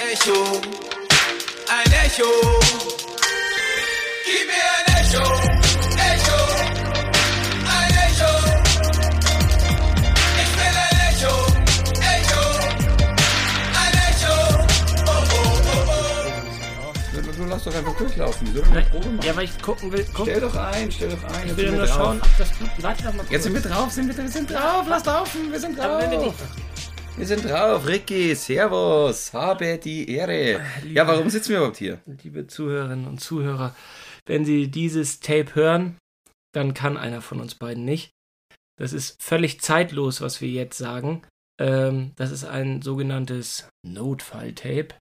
Echo, ein Echo. Gib mir ein Echo, Echo, ein Echo. Ich will ein Echo, Echo, ein Echo. Oh, oh, oh, oh. Du, du lass doch einfach durchlaufen. Wir sollen eine Probe machen. Ja, weil ich gucken will. Guck, Stell doch ein, stell doch ein. ich jetzt will sind nur wir drauf. schauen, ob das gut. Warte doch mal. Jetzt sind wir drauf, sind wir, wir sind drauf, lass laufen, wir sind Aber wenn wir drauf. Wir sind drauf, Ricky, Servus, habe die Ehre. Ja, warum sitzen wir überhaupt hier? Liebe Zuhörerinnen und Zuhörer, wenn Sie dieses Tape hören, dann kann einer von uns beiden nicht. Das ist völlig zeitlos, was wir jetzt sagen. Ähm, das ist ein sogenanntes Notfall-Tape.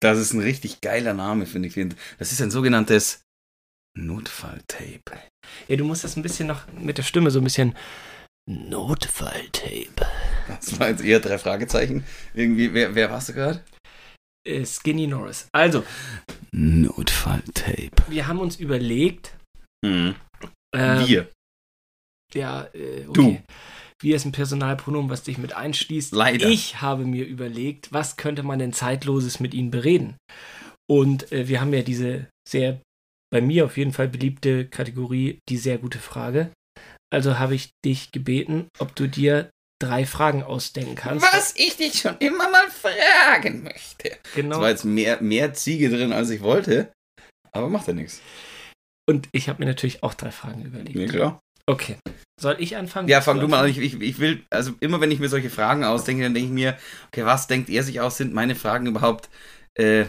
Das ist ein richtig geiler Name, finde ich. Das ist ein sogenanntes Notfalltape. Ja, du musst das ein bisschen noch mit der Stimme so ein bisschen Notfall-Tape. Das war jetzt eher drei Fragezeichen. Irgendwie, wer, wer warst du gerade? Äh, Skinny Norris. Also, Notfalltape. wir haben uns überlegt, Mhm. äh, Wir. Ja, äh, okay. Du. Wir ist ein Personalpronomen, was dich mit einschließt. Leider. Ich habe mir überlegt, was könnte man denn Zeitloses mit ihnen bereden? Und äh, wir haben ja diese sehr, bei mir auf jeden Fall beliebte Kategorie, die sehr gute Frage. Also habe ich dich gebeten, ob du dir drei Fragen ausdenken kannst. Was ich dich schon immer mal fragen möchte. Es Genau. war jetzt mehr, mehr Ziege drin, als ich wollte. Aber macht ja nichts. Und ich habe mir natürlich auch drei Fragen überlegt. Ja, klar. Okay. Soll ich anfangen? Ja, fang du mal an. Ich, ich, ich will, also immer wenn ich mir solche Fragen ausdenke, dann denke ich mir, okay, was denkt er sich aus? Sind meine Fragen überhaupt äh,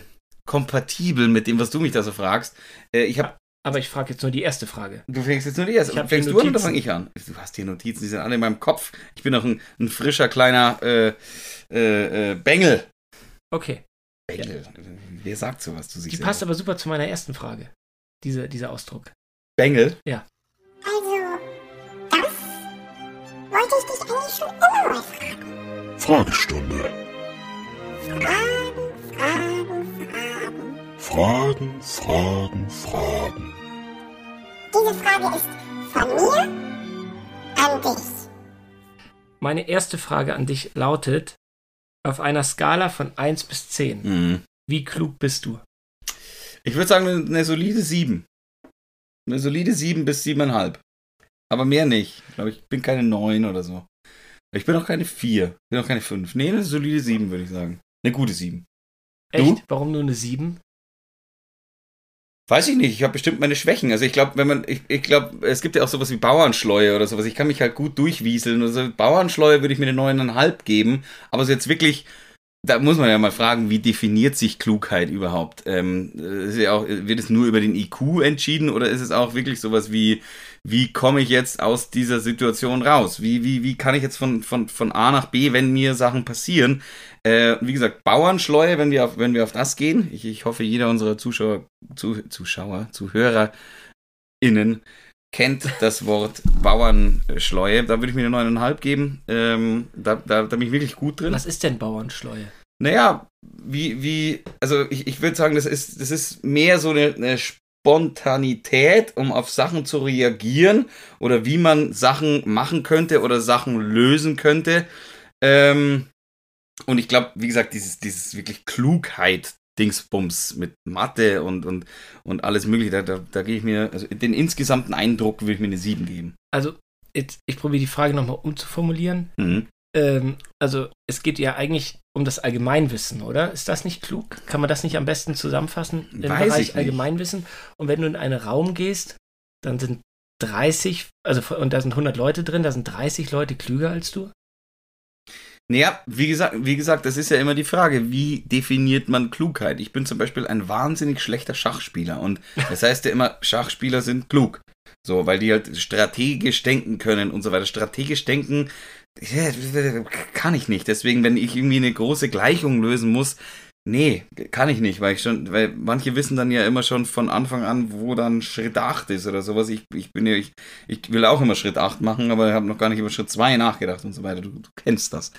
kompatibel mit dem, was du mich da so fragst? Äh, ich habe, Aber ich frage jetzt nur die erste Frage. du fängst jetzt nur die erste. Ich Fängst du an oder fange ich an? Du hast hier Notizen, die sind alle in meinem Kopf. Ich bin noch ein, ein frischer kleiner äh, äh, äh, Bengel. Okay. Bengel. Wer sagt sowas zu sich Die selber? passt aber super zu meiner ersten Frage. Diese, dieser Ausdruck. Bengel? Also, das wollte ich dich eigentlich schon immer mal fragen. Fragestunde. Fragen, Fragen, Fragen. Fragen, Fragen, Fragen. Diese Frage ist von mir an dich. Meine erste Frage an dich lautet: Auf einer Skala von 1 bis 10, Mhm. wie klug bist du? Ich würde sagen, eine, solide 7. Eine solide 7 bis 7,5. Aber mehr nicht. Ich glaube, ich bin keine 9 oder so. Ich bin auch keine 4. Ich bin auch keine 5. Nee, eine solide 7, würde ich sagen. Eine gute 7. Echt? Du? Warum nur eine 7? Weiß ich nicht. Ich habe bestimmt meine Schwächen. Also ich glaube, wenn man, ich, ich glaube, es gibt ja auch sowas wie Bauernschleue oder sowas. Ich kann mich halt gut durchwieseln. Also Bauernschleue würde ich mir eine 9,5 geben. Aber so jetzt wirklich, da muss man ja mal fragen, wie definiert sich Klugheit überhaupt? Ähm, ja auch, wird es nur über den IQ entschieden oder ist es auch wirklich sowas wie, wie komme ich jetzt aus dieser Situation raus? Wie, wie, wie kann ich jetzt von, von, von A nach B, wenn mir Sachen passieren? Äh, wie gesagt, Bauernschleue, wenn wir auf, wenn wir auf das gehen. Ich, ich hoffe, jeder unserer Zuschauer, zu, Zuschauer, ZuhörerInnen kennt das Wort Bauernschleue. Da würde ich mir eine 9,5 geben. Ähm, da, da, da bin ich wirklich gut drin. Was ist denn Bauernschleue? Naja, wie, wie, also ich, ich würde sagen, das ist, das ist mehr so eine, eine Spontanität, um auf Sachen zu reagieren oder wie man Sachen machen könnte oder Sachen lösen könnte. Ähm, und ich glaube, wie gesagt, dieses, dieses wirklich Klugheit. Dingsbums mit Mathe und, und, und alles mögliche, da, da, da gehe ich mir, also den insgesamten Eindruck würde ich mir eine 7 geben. Also, jetzt, ich probiere die Frage nochmal umzuformulieren. Mhm. Ähm, also, es geht ja eigentlich um das Allgemeinwissen, oder? Ist das nicht klug? Kann man das nicht am besten zusammenfassen im Weiß ich Bereich. Allgemeinwissen? Und wenn du in einen Raum gehst, dann sind 30, also und da sind 100 Leute drin, da sind 30 Leute klüger als du? Naja, wie gesagt, wie gesagt, das ist ja immer die Frage, wie definiert man Klugheit? Ich bin zum Beispiel ein wahnsinnig schlechter Schachspieler und das heißt ja immer, Schachspieler sind klug. So, weil die halt strategisch denken können und so weiter. Strategisch denken kann ich nicht. Deswegen, wenn ich irgendwie eine große Gleichung lösen muss, nee, kann ich nicht, weil ich schon, weil manche wissen dann ja immer schon von Anfang an, wo dann Schritt 8 ist oder sowas. Ich, ich bin ja, ich, ich will auch immer Schritt 8 machen, aber habe noch gar nicht über Schritt 2 nachgedacht und so weiter. Du, du kennst das.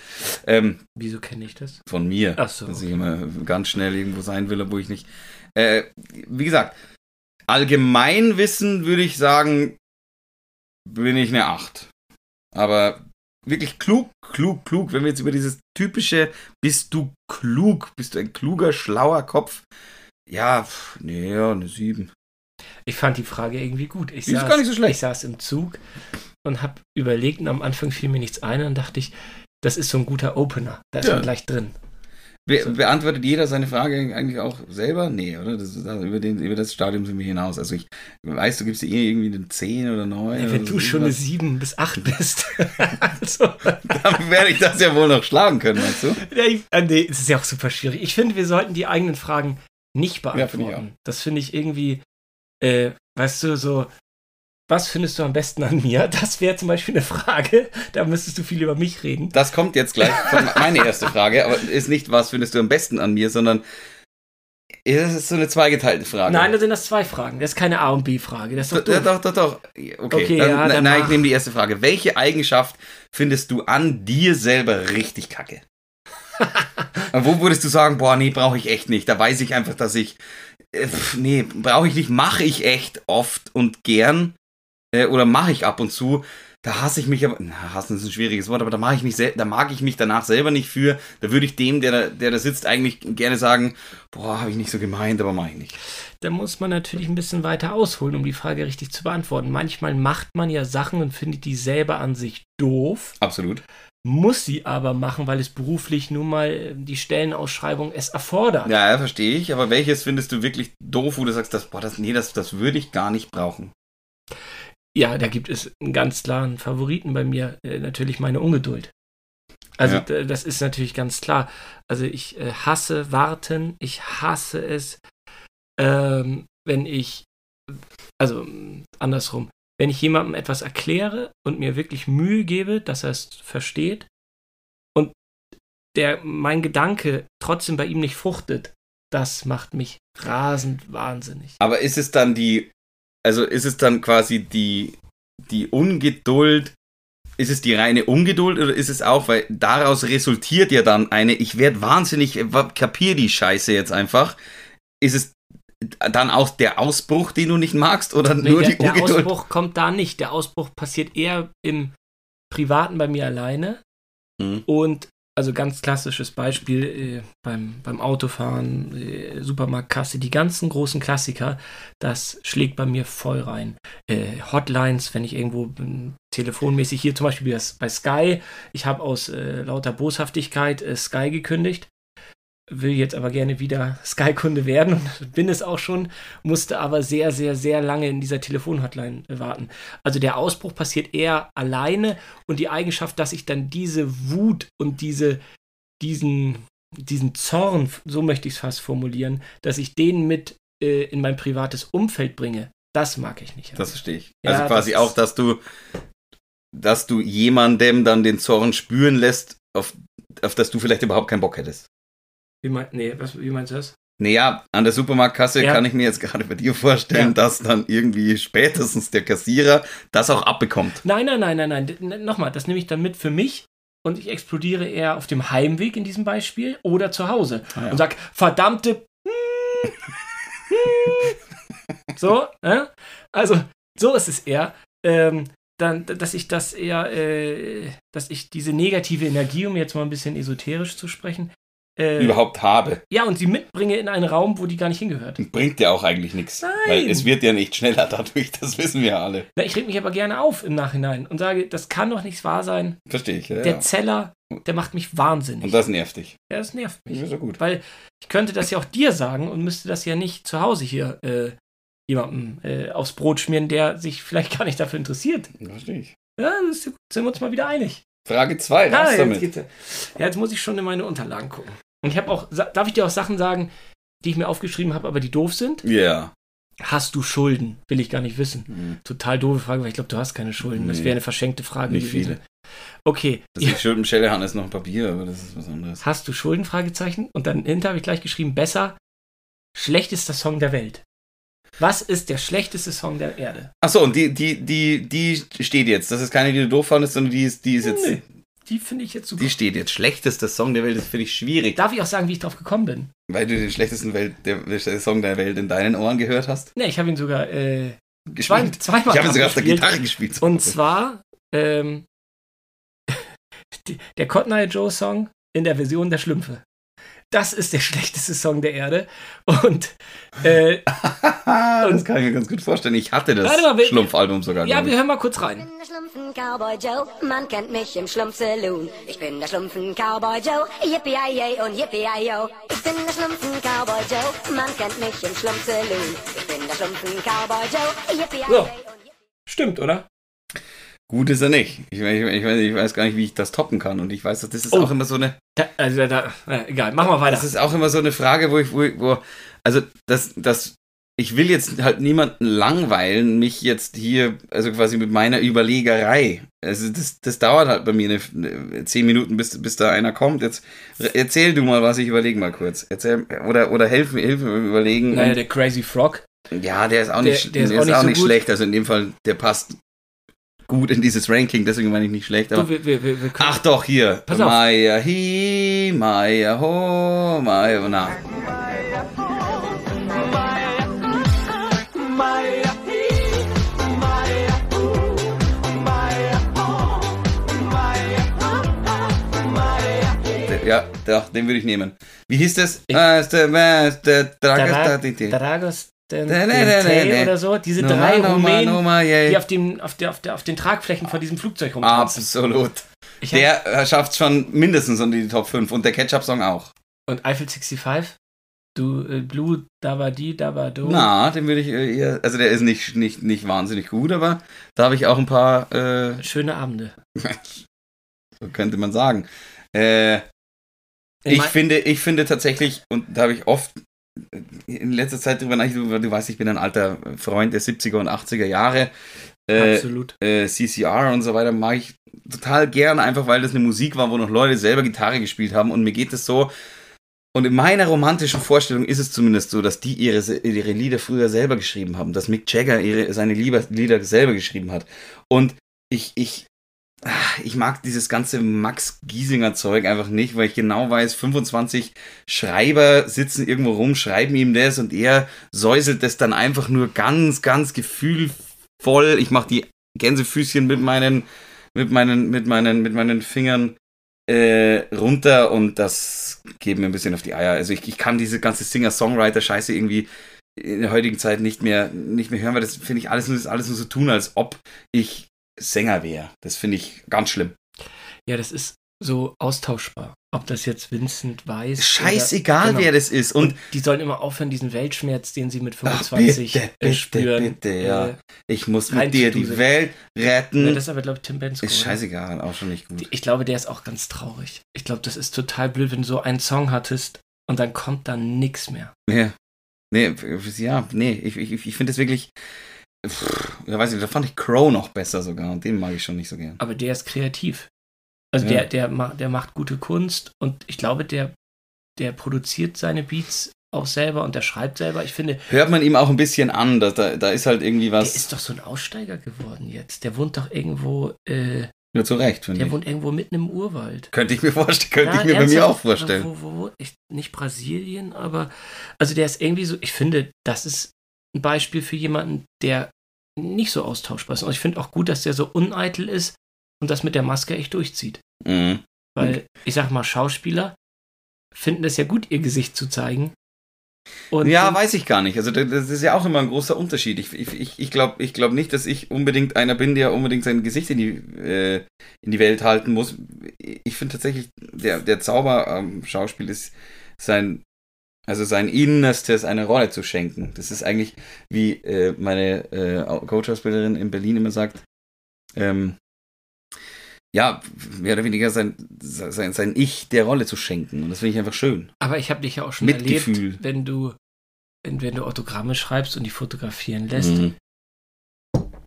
Ähm, Wieso kenne ich das? von mir. Ach so, Dass ich immer ganz schnell irgendwo sein will, obwohl ich nicht. Äh, wie gesagt, Allgemeinwissen würde ich sagen, bin ich eine 8. Aber wirklich klug, klug, klug, wenn wir jetzt über dieses typische, bist du klug, bist du ein kluger, schlauer Kopf? Ja, pff, nee, ja, eine 7. Ich fand die Frage irgendwie gut. Ich saß, gar nicht so schlecht. Ich saß im Zug und habe überlegt und am Anfang fiel mir nichts ein und dachte ich, das ist so ein guter Opener. Da ist Ja. man gleich drin. Be So. Beantwortet jeder seine Frage eigentlich auch selber? Nee, oder? Das ist, also über, den, über das Stadium sind wir hinaus. Also ich weiß, du gibst dir eh irgendwie eine 10 oder 9. Ja, wenn du so schon eine irgendwas. 7 bis 8 bist. also, Dann werde ich das ja wohl noch schlagen können, weißt du? ja, ich, äh, nee, es ist ja auch super schwierig. Ich finde, wir sollten die eigenen Fragen nicht Ja, finde ich beantworten. das finde ich irgendwie, äh, weißt du, so, was findest du am besten an mir? Das wäre zum Beispiel eine Frage. Da müsstest du viel über mich reden. Das kommt jetzt gleich meine erste Frage, aber ist nicht, was findest du am besten an mir, sondern das ist so eine zweigeteilte Frage. Nein, da sind das zwei Fragen. Das ist keine A- und B-Frage. Das ist doch doch, doch, doch, doch. Okay, Okay, dann, ja, dann nein, ich nehme die erste Frage. Welche Eigenschaft findest du an dir selber richtig kacke? Wo würdest du sagen, boah, nee, brauche ich echt nicht. Da weiß ich einfach, dass ich, äh, nee, brauche ich nicht, mache ich echt oft und gern äh, oder mache ich ab und zu. Da hasse ich mich aber, na, hassen ist ein schwieriges Wort, aber da mache ich mich, da mag ich mich danach selber nicht für. Da würde ich dem, der da, der da sitzt, eigentlich gerne sagen, boah, habe ich nicht so gemeint, aber mache ich nicht. Da muss man natürlich ein bisschen weiter ausholen, um die Frage richtig zu beantworten. Manchmal macht man ja Sachen und findet die selber an sich doof, Absolut. muss sie aber machen, weil es beruflich nun mal äh, die Stellenausschreibung es erfordert. Ja, ja, verstehe ich, aber welches findest du wirklich doof, wo du sagst, das, boah, das, nee, das, das würde ich gar nicht brauchen? Ja, da gibt es einen ganz klaren Favoriten bei mir, äh, natürlich meine Ungeduld. Also Ja. das ist natürlich ganz klar. Also ich äh, hasse warten, ich hasse es, ähm, wenn ich, also mm, andersrum, wenn ich jemandem etwas erkläre und mir wirklich Mühe gebe, dass er es versteht und der mein Gedanke trotzdem bei ihm nicht fruchtet, das macht mich rasend wahnsinnig. Aber ist es dann die, also ist es dann quasi die, die Ungeduld, ist es die reine Ungeduld oder ist es auch, weil daraus resultiert ja dann eine, ich werde wahnsinnig, äh, kapier die Scheiße jetzt einfach, ist es dann auch der Ausbruch, den du nicht magst oder Nee, nur der, die der Ungeduld? Ausbruch kommt da nicht. Der Ausbruch passiert eher im Privaten bei mir alleine. Mhm. Und also ganz klassisches Beispiel äh, beim, beim Autofahren, äh, Supermarktkasse, die ganzen großen Klassiker, das schlägt bei mir voll rein. Äh, Hotlines, wenn ich irgendwo bin, telefonmäßig hier zum Beispiel bei, bei Sky, ich habe aus äh, lauter Boshaftigkeit äh, Sky gekündigt, will jetzt aber gerne wieder Sky-Kunde werden und bin es auch schon, musste aber sehr, sehr, sehr lange in dieser Telefonhotline äh, warten. Also der Ausbruch passiert eher alleine und die Eigenschaft, dass ich dann diese Wut und diese, diesen, diesen Zorn, so möchte ich es fast formulieren, dass ich den mit äh, in mein privates Umfeld bringe, das mag ich nicht. Das verstehe ich. Ja, Also quasi das auch, dass du, dass du jemandem dann den Zorn spüren lässt, auf, auf das du vielleicht überhaupt keinen Bock hättest. Wie, mein, nee, was, wie meinst du das? Naja, an der Supermarktkasse Ja. kann ich mir jetzt gerade bei dir vorstellen, Ja. dass dann irgendwie spätestens der Kassierer das auch abbekommt. Nein, nein, nein, nein, nein. Nochmal, das nehme ich dann mit für mich und ich explodiere eher auf dem Heimweg in diesem Beispiel oder zu Hause Ah, ja. und sag, verdammte. so, äh? also so ist es eher. Ähm, dann, dass ich das eher, äh, dass ich diese negative Energie, um jetzt mal ein bisschen esoterisch zu sprechen, äh, Überhaupt habe. ja, und sie mitbringe in einen Raum, wo die gar nicht hingehört. Bringt ja auch eigentlich nichts. Nein. Weil es wird ja nicht schneller dadurch, das wissen wir alle. Na, ich reg mich aber gerne auf im Nachhinein und sage, das kann doch nicht wahr sein. Verstehe ich. Ja, Der ja. Zeller, der macht mich wahnsinnig. Und das nervt dich. Ja, das nervt mich. Ja, so gut. Weil ich könnte das ja auch dir sagen und müsste das ja nicht zu Hause hier äh, jemandem äh, aufs Brot schmieren, der sich vielleicht gar nicht dafür interessiert. Verstehe ich. Ja, das ist ja gut. sind wir uns mal wieder einig. Frage 2, Ah, raus jetzt, damit. ja. ja, jetzt muss ich schon in meine Unterlagen gucken. Und ich habe auch, darf ich dir auch Sachen sagen, die ich mir aufgeschrieben habe, aber die doof sind? Ja. Hast du Schulden? Will ich gar nicht wissen. Hm. Total doofe Frage, weil ich glaube, du hast keine Schulden. Das Nee. wäre eine verschenkte Frage Nicht gewesen. viele. Okay. Das ich Schuld mit Schelle ist noch ein Papier, aber das ist was anderes. Hast du Schulden? Fragezeichen. Und dann hinter habe ich gleich geschrieben, besser, schlechtester Song der Welt. Was ist der schlechteste Song der Erde? Achso, und die, die, die, die steht jetzt. Das ist keine, die du doof fandest, sondern die ist, die ist jetzt. Nee, die finde ich jetzt super. Die steht jetzt. Schlechtester Song der Welt, das finde ich schwierig. Darf ich auch sagen, wie ich drauf gekommen bin? Weil du den schlechtesten Welt, der, der Song der Welt in deinen Ohren gehört hast. Ne, ich habe ihn sogar äh, zwei, Gespielt. zweimal Ich habe ihn sogar auf der. Gitarre gespielt. Und zwar ähm, Der Cotton Eye Joe Song in der Version der Schlümpfe. Das ist der schlechteste Song der Erde. Und äh, das kann ich mir ganz gut vorstellen. Ich hatte das Schlumpfalbum sogar. ja, wir ich. hören mal kurz Ich rein. bin der Schlumpfen Cowboy Joe, man kennt mich im Schlumpf-Saloon. Ich bin der Schlumpfen Cowboy Joe, yippie yay und yippie yo. Ich bin der Schlumpfen Cowboy Joe, man kennt mich im Schlumpf-Saloon. Ich bin der Schlumpfen Cowboy Joe, yippie So. Stimmt, oder? Gut ist er nicht. Ich, ich, ich, weiß, gar nicht, wie ich das toppen kann. Und ich weiß, das ist Oh. auch immer so eine. Da, also da, äh, egal, machen wir weiter. Das ist auch immer so eine Frage, wo ich, wo, wo also das, das, ich will jetzt halt niemanden langweilen, mich jetzt hier, also quasi mit meiner Überlegerei. Also das, das dauert halt bei mir eine, zehn Minuten, bis, bis da einer kommt. Jetzt erzähl du mal was, ich überlege mal kurz. Erzähl, oder, oder hilf mir, hilf mir überlegen. naja, der Crazy Frog. ja, der ist auch der- nicht, der ist auch nicht so gut. schlecht. Also in dem Fall, der passt gut in dieses Ranking, deswegen meine ich nicht schlecht. Aber Du, wir, wir, wir, Ach doch, hier. Pass auf. Maya hi, Maya ho, Maya na. Ja, doch, den würde ich nehmen. Wie hieß das? Ich- Ah, ist der, wer ist der Dra Dragos Den, den nee. oder so. Diese Noma, drei Noma, Rumänen, Noma, yeah. die auf, dem, auf, der, auf, der, auf den Tragflächen von diesem Flugzeug rumtanzen. Absolut. Ich Der schafft schon mindestens unter die Top 5 und der Ketchup-Song auch. Und Eiffel 65? Du, äh, Blue, da war die, da war du. Na, den würde ich äh, eher, also der ist nicht, nicht, nicht wahnsinnig gut, aber da habe ich auch ein paar, äh, Schöne Abende. so könnte man sagen. Äh, ich finde, ich finde tatsächlich, und da habe ich oft in letzter Zeit drüber nachgedacht, du, weißt, ich bin ein alter Freund der 70er und 80er Jahre. Äh, Absolut. äh, CCR und so weiter mag ich total gern, einfach weil das eine Musik war, wo noch Leute selber Gitarre gespielt haben und mir geht es so. Und in meiner romantischen Vorstellung ist es zumindest so, dass die ihre, ihre Lieder früher selber geschrieben haben, dass Mick Jagger ihre, seine Lieder, selber geschrieben hat. Und ich, ich, ich mag dieses ganze Max Giesinger Zeug einfach nicht, weil ich genau weiß, 25 Schreiber sitzen irgendwo rum, schreiben ihm das und er säuselt das dann einfach nur ganz, ganz gefühlvoll. Ich mache die Gänsefüßchen mit meinen, mit meinen, mit meinen, mit meinen Fingern äh, runter und das geht mir ein bisschen auf die Eier. Also ich, ich kann diese ganze Singer-Songwriter-Scheiße irgendwie in der heutigen Zeit nicht mehr, nicht mehr hören, weil das finde ich alles nur, ist alles nur so tun, als ob ich Sänger wäre. Das finde ich ganz schlimm. Ja, das ist so austauschbar. Ob das jetzt Vincent weiß. Scheißegal, genau. wer das ist. Und, Und die sollen immer aufhören, diesen Weltschmerz, den sie mit Ach, 25 bitte, äh, bitte, spüren. bitte, ja. Äh, ich muss mit dir die. Welt ja, retten. das ist aber, glaube ich, Tim Bensko. ist scheißegal, auch schon nicht gut. Ich glaube, der ist auch ganz traurig. Ich glaube, das ist total blöd, wenn du so einen Song hattest und dann kommt da nichts mehr. Ja. Nee, ja, nee, ich, ich, ich finde das wirklich. Pff, ja, weiß ich, da fand ich Crow noch besser sogar und den mag ich schon nicht so gern. Aber der ist kreativ. Also Ja. der, der, ma- der macht gute Kunst und ich glaube, der, der produziert seine Beats auch selber und der schreibt selber. Ich finde, Hört man ihm auch ein bisschen an, dass da, da ist halt irgendwie der was. ist doch so ein Aussteiger geworden jetzt. Der wohnt doch irgendwo, äh, Nur zu Recht, finde der ich. wohnt irgendwo mitten im Urwald. Könnte ich mir vorstellen, könnte Ja, ich mir bei mir auch vorstellen. Wo, wo, wo, ich, nicht Brasilien, aber also der ist irgendwie so, ich finde, das ist ein Beispiel für jemanden, der nicht so austauschbar ist. Und ich finde auch gut, dass der so uneitel ist und das mit der Maske echt durchzieht. Mhm. Weil, ich sag mal, Schauspieler finden es ja gut, ihr Gesicht zu zeigen. Und, Ja, und, weiß ich gar nicht. Also das ist ja auch immer ein großer Unterschied. Ich, ich, ich, glaube ich glaub nicht, dass ich unbedingt einer bin, der unbedingt sein Gesicht in die, äh, in die Welt halten muss. Ich finde tatsächlich, der, der Zauber am Schauspiel ist sein, also sein Innerstes eine Rolle zu schenken. Das ist eigentlich, wie äh, meine äh, Coach-Ausbilderin in Berlin immer sagt, ähm, ja, mehr oder weniger sein, sein, sein Ich der Rolle zu schenken. Und das finde ich einfach schön. aber ich habe dich ja auch schon Mitgefühl. erlebt, wenn du, wenn, wenn du Autogramme schreibst und die fotografieren lässt. Mhm.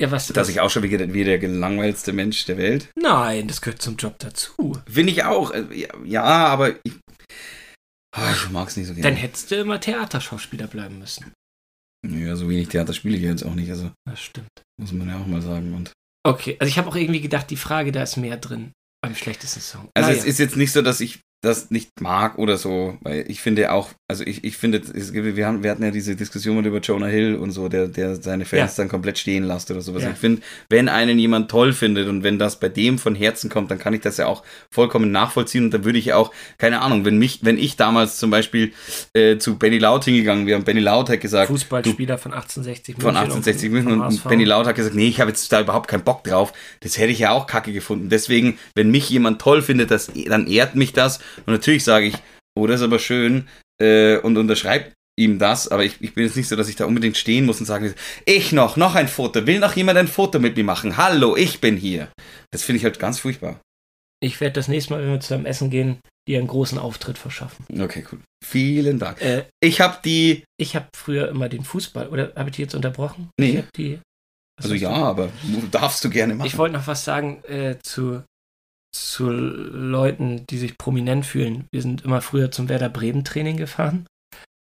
Ja, was, Dass was ich auch schon wie, wie der gelangweilste Mensch der Welt. Nein, das gehört zum Job dazu. Finde ich auch. Äh, Ja, aber ich, ich mag es nicht so Dann gerne. hättest du immer Theaterschauspieler bleiben müssen. Ja, so wenig Theater spiele ich jetzt auch nicht. Also Das stimmt. muss man ja auch mal sagen. Und Okay, also ich habe auch irgendwie gedacht, die Frage, da ist mehr drin beim schlechtesten Song. also Naja. es ist jetzt nicht so, dass ich das nicht mag oder so, weil ich finde auch, also ich, ich finde, es gibt, wir, haben, wir hatten ja diese Diskussion über Jonah Hill und so, der, der seine Fans Ja. dann komplett stehen lässt oder sowas. Ja. Ich finde, wenn einen jemand toll findet und wenn das bei dem von Herzen kommt, dann kann ich das ja auch vollkommen nachvollziehen und dann würde ich auch, keine Ahnung, wenn mich, wenn ich damals zum Beispiel äh, zu Benny Laut hingegangen wäre und Benny Laut hat gesagt, Fußballspieler von 1860 von München 1860 und München vom und, und Benny Laut hat gesagt, nee, ich habe jetzt da überhaupt keinen Bock drauf. Das hätte ich ja auch kacke gefunden. Deswegen, wenn mich jemand toll findet, das, dann ehrt mich das. Und natürlich sage ich, oh, das ist aber schön äh, und unterschreibt ihm das, aber ich, ich bin jetzt nicht so, dass ich da unbedingt stehen muss und sagen, ich noch, noch ein Foto, will noch jemand ein Foto mit mir machen? Hallo, ich bin hier. Das finde ich halt ganz furchtbar. Ich werde das nächste Mal, wenn wir zusammen essen gehen, dir einen großen Auftritt verschaffen. Okay, cool. Vielen Dank. Äh, Ich habe die, ich habe früher immer den Fußball, oder habe ich die jetzt unterbrochen? Nee. Die, also ja, du? aber darfst du gerne machen. Ich wollte noch was sagen äh, zu, zu Leuten, die sich prominent fühlen. Wir sind immer früher zum Werder Bremen Training gefahren.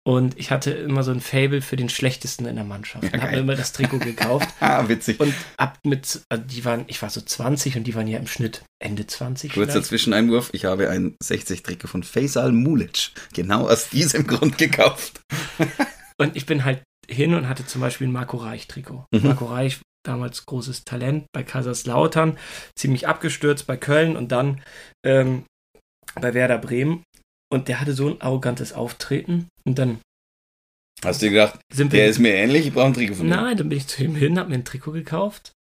Und ich hatte immer so ein Fable für den Schlechtesten in der Mannschaft. Ja, habe mir immer das Trikot gekauft. ah, witzig. Und ab mit, also die waren, ich war so 20 und die waren ja im Schnitt Ende 20. Kurzer. Zwischeneinwurf. Ich habe ein 60-Trikot von Faisal Mulic genau aus diesem Grund gekauft. Und ich bin halt hin und hatte zum Beispiel ein Marco Reich-Trikot. Mhm. Marco Reich, damals großes Talent bei Kaiserslautern, ziemlich abgestürzt bei Köln und dann ähm, bei Werder Bremen. Und der hatte so ein arrogantes Auftreten. Und dann Hast du dir gedacht, der ist mir ähnlich, ich brauche ein Trikot von dem. Nein, dann bin ich zu ihm hin, habe mir ein Trikot gekauft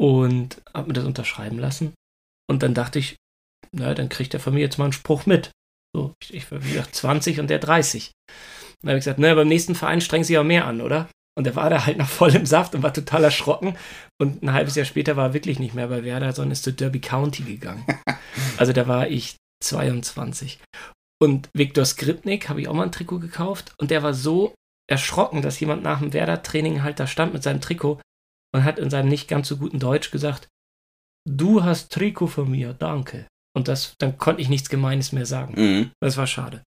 und habe mir das unterschreiben lassen. Und dann dachte ich, na, dann kriegt er von mir jetzt mal einen Spruch mit. So, ich, ich war wie gesagt 20 und der 30. Dann habe ich gesagt, na, beim nächsten Verein strengen Sie aber mehr an, oder? Und er war da halt noch voll im Saft und war total erschrocken. Und ein halbes Jahr später war er wirklich nicht mehr bei Werder, sondern ist zu Derby County gegangen. Also da war ich 22. Und Viktor Skripnik habe ich auch mal ein Trikot gekauft. Und der war so erschrocken, dass jemand nach dem Werder-Training halt da stand mit seinem Trikot und hat in seinem nicht ganz so guten Deutsch gesagt, du hast Trikot von mir, danke. Und das, dann konnte ich nichts Gemeines mehr sagen. Mhm. Das war schade.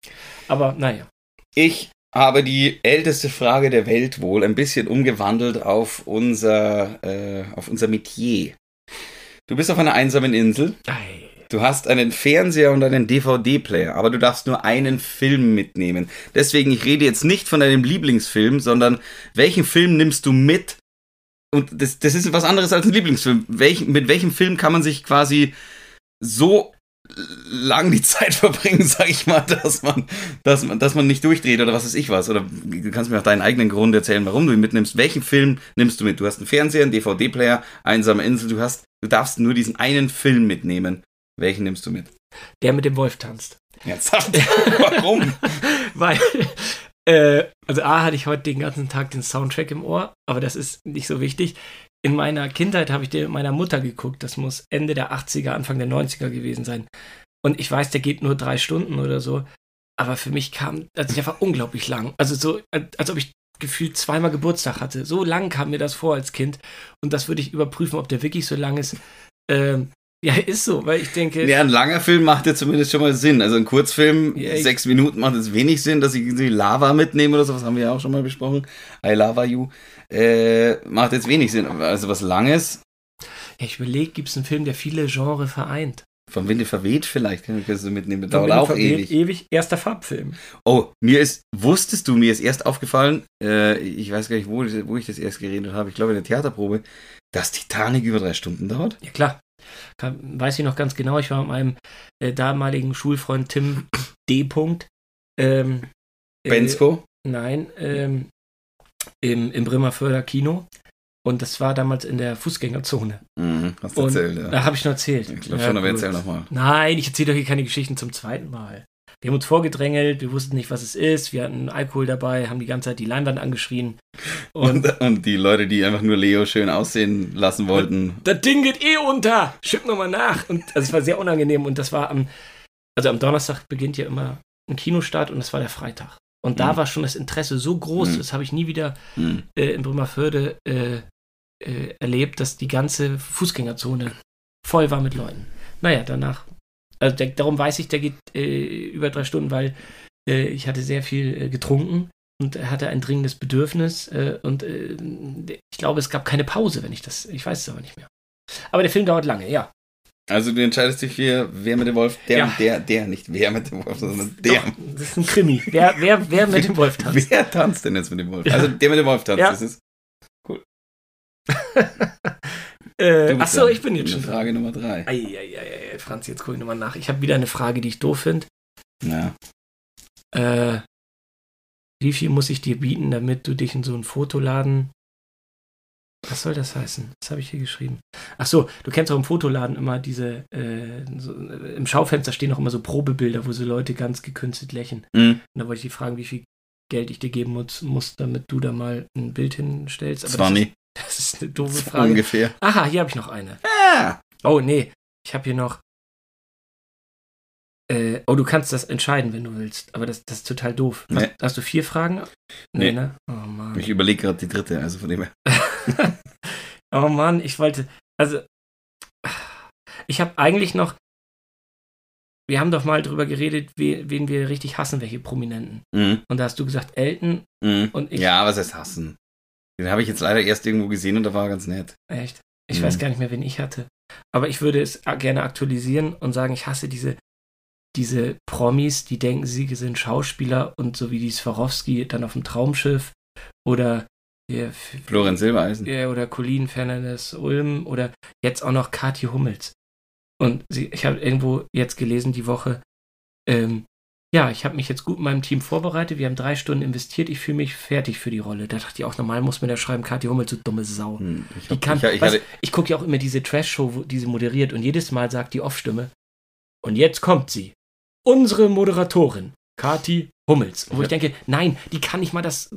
Aber naja. Ich habe die älteste Frage der Welt wohl ein bisschen umgewandelt auf unser, äh, auf unser Metier. Du bist auf einer einsamen Insel. Ei. Du hast einen Fernseher und einen DVD-Player, aber du darfst nur einen Film mitnehmen. Deswegen, ich rede jetzt nicht von deinem Lieblingsfilm, sondern welchen Film nimmst du mit? Und das, das ist was anderes als ein Lieblingsfilm. Welch, mit welchem Film kann man sich quasi so lang die Zeit verbringen, sag ich mal, dass man, dass man, dass man nicht durchdreht oder was weiß ich was. Oder du kannst mir auch deinen eigenen Grund erzählen, warum du ihn mitnimmst. Welchen Film nimmst du mit? Du hast einen Fernseher, einen DVD-Player, einsame Insel, du hast, du darfst nur diesen einen Film mitnehmen. Welchen nimmst du mit? Der mit dem Wolf tanzt. Ernsthaft? Warum? Weil, äh, also A hatte ich heute den ganzen Tag den Soundtrack im Ohr, aber das ist nicht so wichtig. In meiner Kindheit habe ich den mit meiner Mutter geguckt. Das muss Ende der 80er, Anfang der 90er gewesen sein. Und ich weiß, der geht nur drei Stunden oder so. Aber für mich kam, also der war unglaublich lang. Also so, als ob ich gefühlt zweimal Geburtstag hatte. So lang kam mir das vor als Kind. Und das würde ich überprüfen, ob der wirklich so lang ist. Ähm, ja, ist so, weil ich denke, Ja, ein langer Film macht ja zumindest schon mal Sinn. Also ein Kurzfilm, Ja, sechs Minuten macht es wenig Sinn, dass ich irgendwie Lava mitnehme oder sowas, haben wir ja auch schon mal besprochen. I lava you. Äh, macht jetzt wenig Sinn. Also was Langes, ja, ich überlege, gibt es einen Film, der viele Genre vereint? vom Winde verweht vielleicht, kannst du mitnehmen, das dauert auch ewig. ewig. Erster Farbfilm. Oh, mir ist, wusstest du, mir ist erst aufgefallen, äh, ich weiß gar nicht, wo, wo ich das erst geredet habe, ich glaube in der Theaterprobe, dass Titanic über drei Stunden dauert. Ja, klar. Kann, weiß ich noch ganz genau. Ich war mit meinem äh, damaligen Schulfreund Tim D. -Punkt, ähm, äh, Bensko? Nein, ähm, im, im Bremerförder Kino. Und das war damals in der Fußgängerzone. Mhm, hast du Und erzählt, ja. Da habe ich nur erzählt. Ich glaube schon, aber erzähl nochmal. Nein, ich erzähle doch hier keine Geschichten zum zweiten Mal. Wir haben uns vorgedrängelt, wir wussten nicht, was es ist, wir hatten Alkohol dabei, haben die ganze Zeit die Leinwand angeschrien. Und Und, und die Leute, die einfach nur Leo schön aussehen lassen wollten. das Ding geht eh unter. Schick nochmal nach. Und also es war sehr unangenehm. Und das war am, also am Donnerstag beginnt ja immer ein Kinostart und das war der Freitag. Und da Mhm. war schon das Interesse so groß, Mhm. das habe ich nie wieder Hm. äh, in Bremerförde äh, äh, erlebt, dass die ganze Fußgängerzone voll war mit Leuten. Naja, danach, also der, darum weiß ich, der geht äh, über drei Stunden, weil äh, ich hatte sehr viel äh, getrunken und hatte ein dringendes Bedürfnis und ich glaube, es gab keine Pause, wenn ich das, ich weiß es aber nicht mehr. Aber der Film dauert lange, ja. Also du entscheidest dich für wer mit dem Wolf, der Ja. der, der, nicht wer mit dem Wolf, sondern der. Doch, das ist ein Krimi. Wer, wer, wer mit dem Wolf tanzt? Wer tanzt denn jetzt mit dem Wolf? Ja. Also der mit dem Wolf tanzt, Ja. das ist Äh, du bist achso, ich bin jetzt schon dran. Frage Nummer drei. Eieieiei, Franz, jetzt gucke ich nochmal nach. Ich habe wieder eine Frage, die ich doof finde. Ja. Äh, wie viel muss ich dir bieten, damit du dich in so einen Fotoladen. Was soll das heißen? Was habe ich hier geschrieben? Ach so, du kennst auch im Fotoladen immer diese, äh, so, äh, im Schaufenster stehen auch immer so Probebilder, wo so Leute ganz gekünstelt lächeln. Mhm. Und da wollte ich dich fragen, wie viel Geld ich dir geben muss, muss damit du da mal ein Bild hinstellst. Aber das 20 ist, das ist eine doofe Frage. ungefähr. Aha, hier habe ich noch eine. Ja. Oh, nee. Ich habe hier noch. Äh, oh, du kannst das entscheiden, wenn du willst. Aber das, das ist total doof. Hast, Nee. hast du vier Fragen? Nee. ne? Oh Mann. Ich überlege gerade die dritte, also von dem her. oh Mann, ich wollte. Also. Ich habe eigentlich noch. Wir haben doch mal drüber geredet, we, wen wir richtig hassen, welche Prominenten. Mhm. Und da hast du gesagt, Elton Mhm. und ich. Ja, was heißt hassen? Den habe ich jetzt leider erst irgendwo gesehen und da war er ganz nett. Echt? Ich Mhm. weiß gar nicht mehr, wen ich hatte. Aber ich würde es gerne aktualisieren und sagen, ich hasse diese, diese Promis, die denken, sie sind Schauspieler und so wie die Swarovski dann auf dem Traumschiff oder der, Florian Silbereisen. ja, oder Colin Fernandes Ulm oder jetzt auch noch Kathi Hummels. Und sie, ich habe irgendwo jetzt gelesen die Woche, ähm, ja, ich habe mich jetzt gut in meinem Team vorbereitet, wir haben drei Stunden investiert, ich fühle mich fertig für die Rolle. Da dachte ich auch, normal muss man da schreiben, Kathi Hummels, du dumme Sau. Hm, Ich, Die hab, kann, ich, ich weißt, ich gucke ja auch immer diese Trash-Show, die sie moderiert und jedes Mal sagt die Off-Stimme. Und jetzt kommt sie. Unsere Moderatorin, Kati Hummels. Wo ich denke, nein, die kann nicht mal das,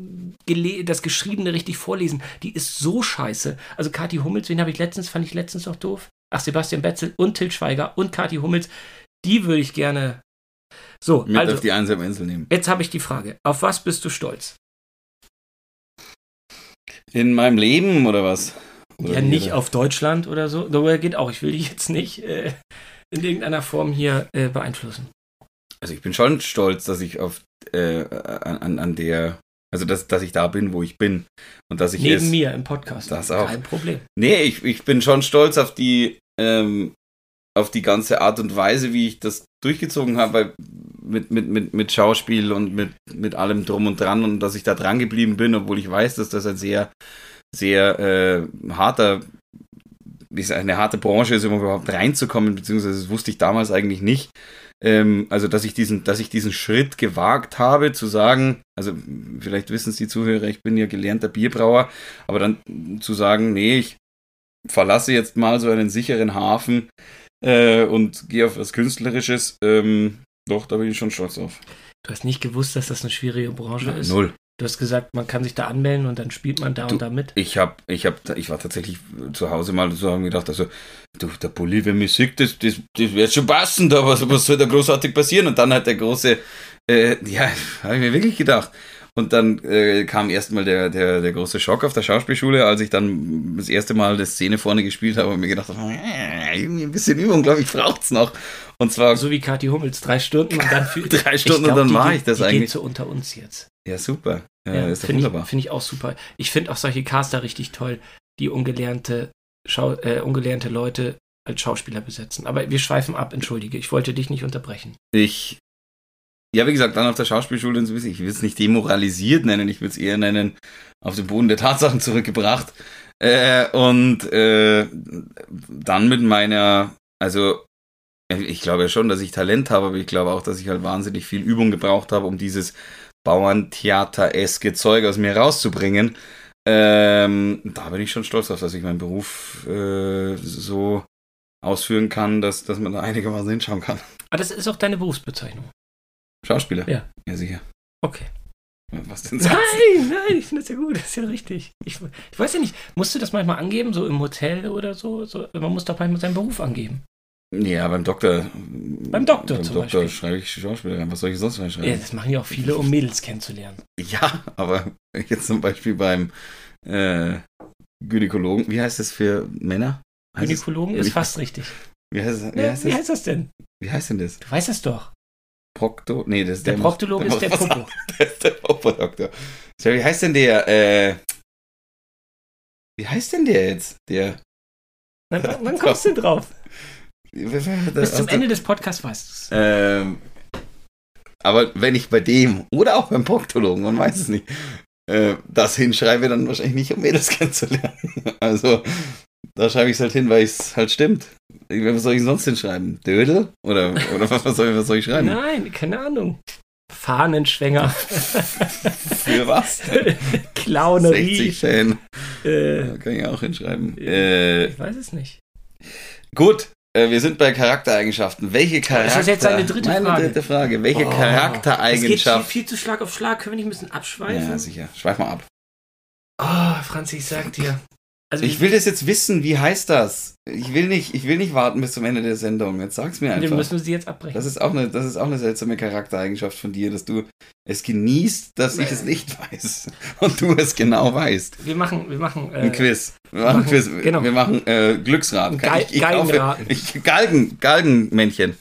das Geschriebene richtig vorlesen. Die ist so scheiße. Also Kati Hummels, wen habe ich letztens, fand ich letztens noch doof? Ach, Sebastian Betzel und Til Schweiger und Kati Hummels. Die würde ich gerne. So, mit also, auf die einsame Insel nehmen. jetzt habe ich die Frage. Auf was bist du stolz? In meinem Leben oder was? Oder Ja, nicht ihre? auf Deutschland oder so. Darüber geht auch. Ich will dich jetzt nicht äh, in irgendeiner Form hier äh, beeinflussen. Also ich bin schon stolz, dass ich auf äh, an, an der, also dass, dass ich da bin, wo ich bin. Und dass ich Neben es, mir im Podcast. Das auch. Kein Problem. Nee, ich, ich bin schon stolz auf die, ähm, auf die ganze Art und Weise, wie ich das durchgezogen habe, weil mit, mit, mit, mit Schauspiel und mit, mit allem drum und dran und dass ich da dran geblieben bin, obwohl ich weiß, dass das ein sehr, sehr äh, harter, eine harte Branche ist, um überhaupt reinzukommen, beziehungsweise das wusste ich damals eigentlich nicht. Ähm, also, dass ich diesen, dass ich diesen Schritt gewagt habe, zu sagen, also vielleicht wissen es die Zuhörer, ich bin ja gelernter Bierbrauer, aber dann zu sagen, nee, ich verlasse jetzt mal so einen sicheren Hafen äh, und gehe auf was Künstlerisches. Ähm, doch, da bin ich schon stolz drauf. Du hast nicht gewusst, dass das eine schwierige Branche ist. Null. Du hast gesagt, man kann sich da anmelden und dann spielt man da Du- und da mit. Ich hab, ich hab, ich war tatsächlich zu Hause mal so haben gedacht, also, du, der mich sieht, das, das, das wird schon passen, da was, was soll da großartig passieren? Und dann halt der große, äh, ja, habe ich mir wirklich gedacht. Und dann äh, kam erstmal der, der, der große Schock auf der Schauspielschule, als ich dann das erste Mal eine Szene vorne gespielt habe und mir gedacht habe, äh, irgendwie ein bisschen Übung, glaube ich, braucht's noch. Und zwar So wie Kathi Hummels, drei Stunden und dann für drei Stunden glaub, und dann die mache geht- ich das die Geht eigentlich. so unter uns jetzt. Ja, super. Ja, ist doch finde wunderbar. ich, find ich auch super. Ich finde auch solche Caster richtig toll, die ungelernte, Schau äh, ungelernte Leute als Schauspieler besetzen. Aber wir schweifen ab, entschuldige. Ich wollte dich nicht unterbrechen. Ich, ja, wie gesagt, dann auf der Schauspielschule, und so ich will es nicht demoralisiert nennen, ich will es eher nennen, auf den Boden der Tatsachen zurückgebracht. Äh, und äh, dann mit meiner, also ich glaube ja schon, dass ich Talent habe, aber ich glaube auch, dass ich halt wahnsinnig viel Übung gebraucht habe, um dieses Bauerntheater-eske Zeug aus mir rauszubringen. Ähm, da bin ich schon stolz auf, dass ich meinen Beruf äh, so ausführen kann, dass, dass man da einigermaßen hinschauen kann. Aber das ist auch deine Berufsbezeichnung. Schauspieler? Ja. Ja, sicher. Okay. Was denn sonst? Nein, nein, ich finde das ja gut, das ist ja richtig. Ich, ich weiß ja nicht, musst du das manchmal angeben, so im Hotel oder so? so man muss doch manchmal seinen Beruf angeben. Ja, beim Doktor. Beim Doktor Beim zum Doktor Beispiel. schreibe ich Schauspieler rein. Was soll ich sonst Ja, reinschreiben? das machen ja auch viele, um Mädels kennenzulernen. Ja, aber jetzt zum Beispiel beim äh, Gynäkologen. Wie heißt das für Männer? Heißt es- Gynäkologen ist fast richtig. Wie heißt, es- wie, Ja, heißt wie das? heißt das denn? wie heißt denn das? Du weißt es doch. Prokto? Nee, das ist Der der. Proktologe ist der Popo. Das ist der Popo-Doktor. Wie heißt denn der? Äh, wie heißt denn der jetzt? Der. Wann, wann kommst du drauf? Bis zum Ende des Podcasts weißt du es. Ähm, aber wenn ich bei dem oder auch beim Proktologen, man weiß es nicht, äh, das hinschreibe, dann wahrscheinlich nicht, um Mädels kennenzulernen. Also, da schreibe ich es halt hin, weil es halt stimmt. Was soll ich sonst hinschreiben? Dödel? Oder, oder was, was, soll, ich- was soll ich schreiben? Nein, keine Ahnung. Fahnenschwänger, Für was? 60 Clownerie. Fan. Äh, Kann ich auch hinschreiben. Äh, ich weiß es nicht. gut, äh, wir sind bei Charaktereigenschaften. Welche Charakter... Ist das jetzt deine dritte Meine Frage? dritte Frage. Welche Oh, Das geht viel, Charaktereigenschaft... viel zu Schlag auf Schlag. Können wir nicht ein bisschen abschweifen? Ja, sicher. Schweif mal ab. oh, Franzi, ich sag dir. Also Ich will das jetzt wissen. Wie heißt das? Ich will nicht, ich will nicht warten bis zum Ende der Sendung. Jetzt sag's mir wir einfach. müssen sie jetzt abbrechen. Das ist auch eine, das ist auch eine seltsame Charaktereigenschaft von dir, dass du es genießt, dass ich es nicht weiß und du es genau weißt. wir machen, wir machen. Äh, Ein Quiz. Wir machen, machen- Quiz. genau. Wir machen äh, Glücksraten. Geil- ich, ich kaufe- Geigenraten. Ich, Galgen, Galgenmännchen.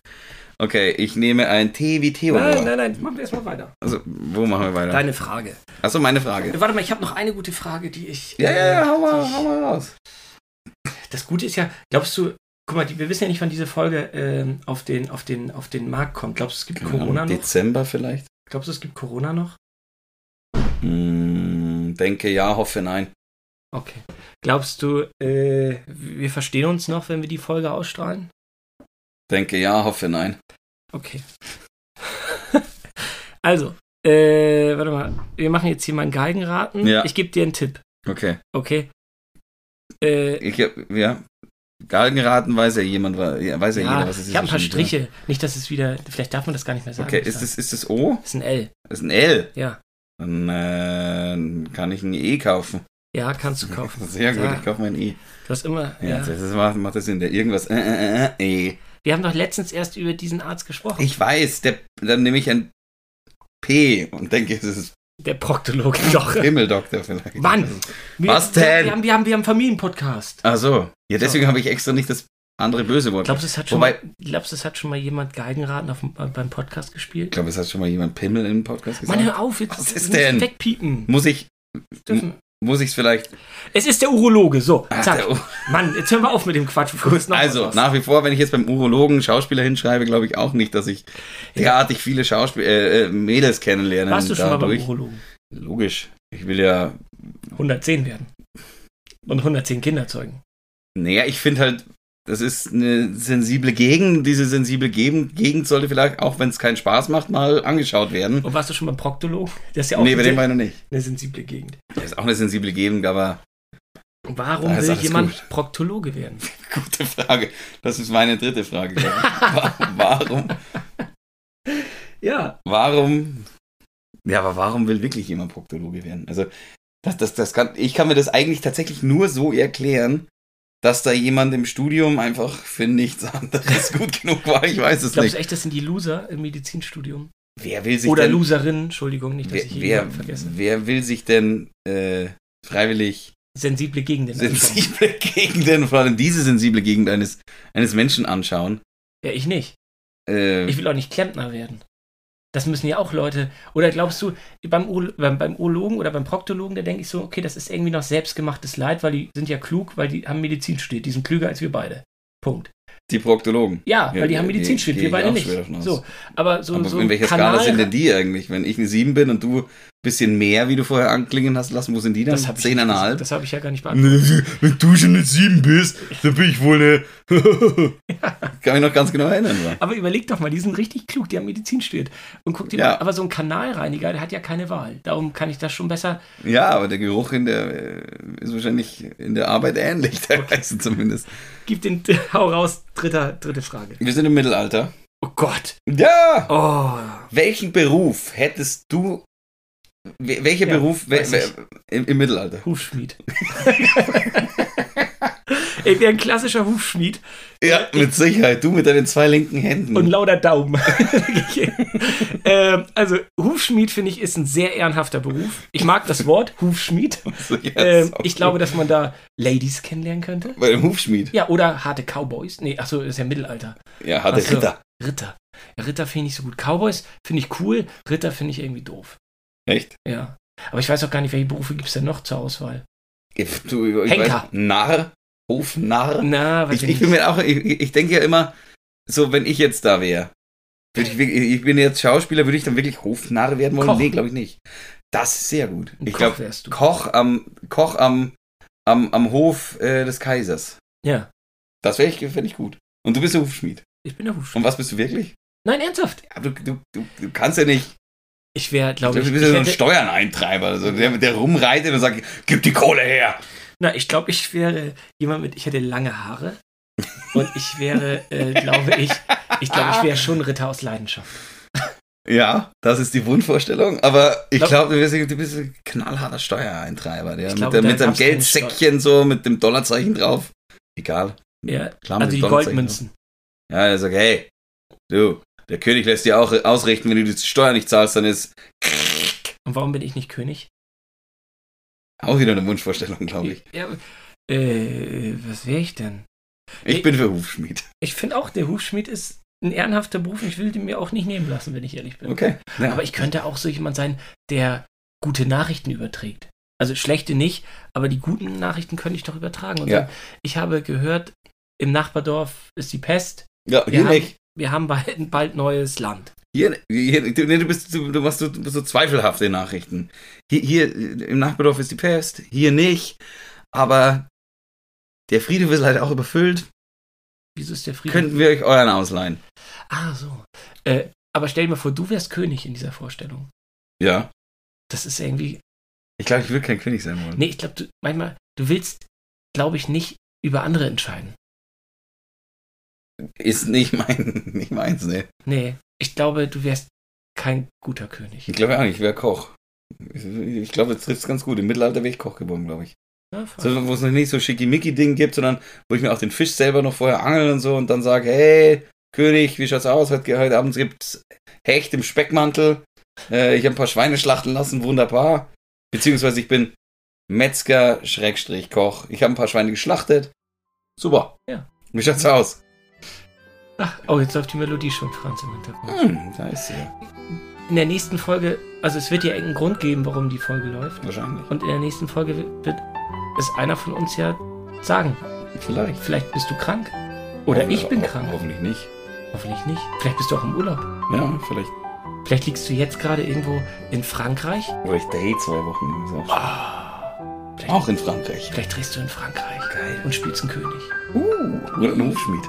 Okay, ich nehme ein T wie Theodor. Nein, nein, nein, machen wir erstmal weiter. Also, wo machen wir weiter? Deine Frage. Achso, meine Frage. Warte mal, ich habe noch eine gute Frage, die ich. Ja, ja, ja, hau die mal, ich- hau mal raus. Das Gute ist ja, glaubst du, guck mal, wir wissen ja nicht, wann diese Folge ähm, auf, den, auf, den, auf den Markt kommt. Glaubst du, es gibt Corona noch? Dezember vielleicht? Glaubst du, es gibt Corona noch? Hm, denke ja, hoffe nein. Okay. Glaubst du, äh, wir verstehen uns noch, wenn wir die Folge ausstrahlen? Denke ja, hoffe nein. Okay. also, äh, warte mal, wir machen jetzt hier mal ein Geigenraten. Ja. Ich gebe dir einen Tipp, Okay. okay? Äh, Ich hab, ja. Galgenraten weiß ja jemand, ja, weiß ja, ja, jeder, was es ist. ich habe ein paar Striche. Nicht, dass es wieder, vielleicht darf man das gar nicht mehr ja. sagen. Okay, ist es, ist es O? Das ist ein L, Das ist ein L. ja. Dann äh, kann ich ein E kaufen. Ja, kannst du kaufen. Sehr gut, Ja. ich kaufe mein E. Du hast immer, Ja, ja. Das, das macht, macht das Sinn. Der irgendwas. Äh, äh, äh, E. Wir haben doch letztens erst über diesen Arzt gesprochen. Ich weiß, der, dann nehme ich ein P und denke, es ist Der Proktologe doch. Himmeldoktor vielleicht. Mann! Wir, Was denn? Wir haben, wir haben, wir haben einen Familienpodcast. Ach so. Ja, deswegen So. habe ich extra nicht das andere böse Wort. Glaubst du, es hat schon, Wobei- mal, glaubst, es hat schon mal jemand Geigenraten auf, dem- beim Podcast Ich gespielt? glaube, es hat schon mal jemand Pimmel im Podcast gesagt. Mann, hör auf, jetzt Was ist denn? wegpiepen. Muss ich, Dürfen. Muss ich es vielleicht. Es ist der Urologe, so. Ach, Zack. der U- Mann, jetzt hören wir auf mit dem Quatsch. Also, nach wie vor, wenn ich jetzt beim Urologen Schauspieler hinschreibe, glaube ich auch nicht, dass ich derartig viele Schauspiel äh, äh, Mädels kennenlerne. Warst du schon mal beim dadurch. Urologen? Logisch. Ich will ja. 110 werden. Und 110 Kinder zeugen. Naja, ich finde halt, das ist eine sensible Gegend. Diese sensible Gegend, sollte vielleicht, auch wenn es keinen Spaß macht, mal angeschaut werden. Und warst du schon beim Proktologen? Das ist ja auch nee, bei dem war ich noch nicht. eine sensible Gegend. Das ist auch eine sensible Gegend, aber Warum will jemand gut. Proktologe werden? gute Frage. Das ist meine dritte Frage. warum? Ja. Warum? Ja, aber warum will wirklich jemand Proktologe werden? Also, das, das, das kann, ich kann mir das eigentlich tatsächlich nur so erklären, dass da jemand im Studium einfach für nichts anderes gut genug war. Ich weiß es Glaubst nicht. du echt, das sind die Loser im Medizinstudium? Wer will sich Oder denn, Loserinnen, Entschuldigung, nicht, dass wer, ich wer, vergesse. wer will sich denn äh, freiwillig Sensible Gegenden. anschauen. sensible Gegenden, vor allem diese sensible Gegend eines, eines Menschen anschauen? Ja, ich nicht. Äh, Ich will auch nicht Klempner werden. Das müssen ja auch Leute. Oder glaubst du, beim, Ur beim, beim Urologen oder beim Proktologen, da denke ich so, okay, das ist irgendwie noch selbstgemachtes Leid, weil die sind ja klug, weil die haben Medizin studiert. Die sind klüger als wir beide. Punkt. die Proktologen. Ja, Ja, weil die haben Medizin die- studiert, wir beide nicht. So, aber so, Aber so in welcher Kanal, Skala sind denn die eigentlich? Wenn ich eine 7 bin und du bisschen mehr, wie du vorher anklingen hast lassen, wo sind die dann? Das habe. 10,5? das hab ich ja gar nicht beantwortet. Wenn du schon eine 7 bist, dann bin ich wohl eine. Kann mich noch ganz genau erinnern. wa? Aber überleg doch mal, die sind richtig klug, die haben Medizin studiert. Und guck dir Ja. mal, aber so ein Kanalreiniger, der hat ja keine Wahl. Darum kann ich das schon besser. Ja, aber der Geruch in der äh, ist wahrscheinlich in der Arbeit ähnlich, teilweise zumindest. Gib den, hau raus, dritter, dritte Frage. Wir sind im Mittelalter. Oh Gott. Ja! Oh. Welchen Beruf hättest du. Wel- Welcher Ja, Beruf we- ich. im, im Mittelalter? Hufschmied. ich wäre ein klassischer Hufschmied Ja, mit Sicherheit. Du mit deinen zwei linken Händen. und lauter Daumen. ähm, also Hufschmied finde ich ist ein sehr ehrenhafter Beruf. Ich mag das Wort Hufschmied. So, ja, Ähm, ich glaube, dass man da Ladies kennenlernen könnte. Bei dem Hufschmied. Ja, oder harte Cowboys. Nee, achso, ist ja Mittelalter. Ja, hatte Ach so. Ritter. Ritter. Ritter finde ich so gut. Cowboys finde ich cool. Ritter finde ich irgendwie doof. Echt? Ja. Aber ich weiß auch gar nicht, welche Berufe gibt es denn noch zur Auswahl. Ich- Du, ich Henker. Weiß, Narr? Hofnarr? Na, weiß Ich, ich bin mir auch, ich, ich denke ja immer, so, wenn ich jetzt da wäre, ich, ich bin jetzt Schauspieler, würde ich dann wirklich Hofnarr werden wollen? Koch. Nee, glaube ich nicht. Das ist sehr gut. Ein Ich Koch glaube, wärst du. Koch am, Koch am, am, am Hof äh, des Kaisers. Ja, Das wäre ich, fänd ich gut. Und du bist der Hufschmied. ich bin der Hufschmied. Und was bist du wirklich? Nein, ernsthaft. Ja, du, du, du, du kannst ja nicht. Ich wäre, glaube Du ich, bist ich ja so ein hätte, Steuerneintreiber, also der, der rumreitet und sagt, gib die Kohle her. na, ich glaube, ich wäre jemand mit, ich hätte lange Haare und ich wäre, äh, glaube ich, ich glaube, ich wäre schon Ritter aus Leidenschaft. Ja, das ist die Wunschvorstellung, aber ich Glaub- glaube, du bist, du bist ein knallharter Steuereintreiber, der Ich mit, der, mit seinem Geldsäckchen so, mit dem Dollarzeichen drauf. Egal. Ja, Klar, also die Goldmünzen. drauf. Ja, er sagt, hey, du, der König lässt dir auch ausrichten, wenn du die Steuer nicht zahlst, dann ist Und warum bin ich nicht König? auch wieder eine Wunschvorstellung, glaube ich. Ja, äh, was wäre ich denn? Ich Ich- bin für Hufschmied. Ich finde auch, der Hufschmied ist ein ehrenhafter Beruf. Ich will den mir auch nicht nehmen lassen, wenn ich ehrlich bin. Okay. Ja. Aber ich könnte auch so jemand sein, der gute Nachrichten überträgt. Also schlechte nicht, aber die guten Nachrichten könnte ich doch übertragen. Und Ja. sagen, ich habe gehört, im Nachbardorf ist die Pest. ja, Wir hier haben, nicht. Wir haben bald, bald neues Land. Hier, hier du, du bist du, du machst so, so zweifelhafte Nachrichten. Hier, hier im Nachbardorf ist die Pest, hier nicht, aber der Friedhof ist halt auch überfüllt. Wieso ist der Frieden? Könnten wir euch euren ausleihen? ah, so. Äh, aber stell dir mal vor, du wärst König in dieser Vorstellung. Ja. Das ist irgendwie. Ich glaube, ich will kein König sein wollen. Nee, ich glaube, du manchmal, du willst, glaube ich, nicht über andere entscheiden. Ist nicht mein, nicht meins, ne. Nee, ich glaube, du wärst kein guter König. Ich glaube auch nicht, ich wäre Koch. Ich, glaube, jetzt trifft es ganz gut. Im Mittelalter wäre ich Koch geworden, glaube ich. Ja. So, wo es noch nicht so schickimicki-Ding gibt, sondern wo ich mir auch den Fisch selber noch vorher angeln und so und dann sage, hey, König, wie schaut's aus? Heute, heute Abend gibt's Hecht im Speckmantel. Äh, ich habe ein paar Schweine schlachten lassen, wunderbar. Beziehungsweise ich bin Metzger, Schrägstrich, Koch. Ich habe ein paar Schweine geschlachtet. Super. Ja. Wie schaut's aus? Ach, oh, jetzt läuft die Melodie schon, Franz, im Hintergrund. Hm, da ist sie. In der nächsten Folge, also es wird ja irgendeinen Grund geben, warum die Folge läuft. Wahrscheinlich. Und in der nächsten Folge wird es einer von uns ja sagen. Vielleicht. Vielleicht bist du krank. Oder ich bin Ho- krank. Hoffentlich nicht. Hoffentlich nicht. Vielleicht bist du auch im Urlaub. Ja, vielleicht. Vielleicht liegst du jetzt gerade irgendwo in Frankreich. Oder ich date zwei Wochen. Ist auch, Ah. Auch in Frankreich. vielleicht drehst du in Frankreich. Geil. Und spielst einen König. Uh, oder ein Hufschmied.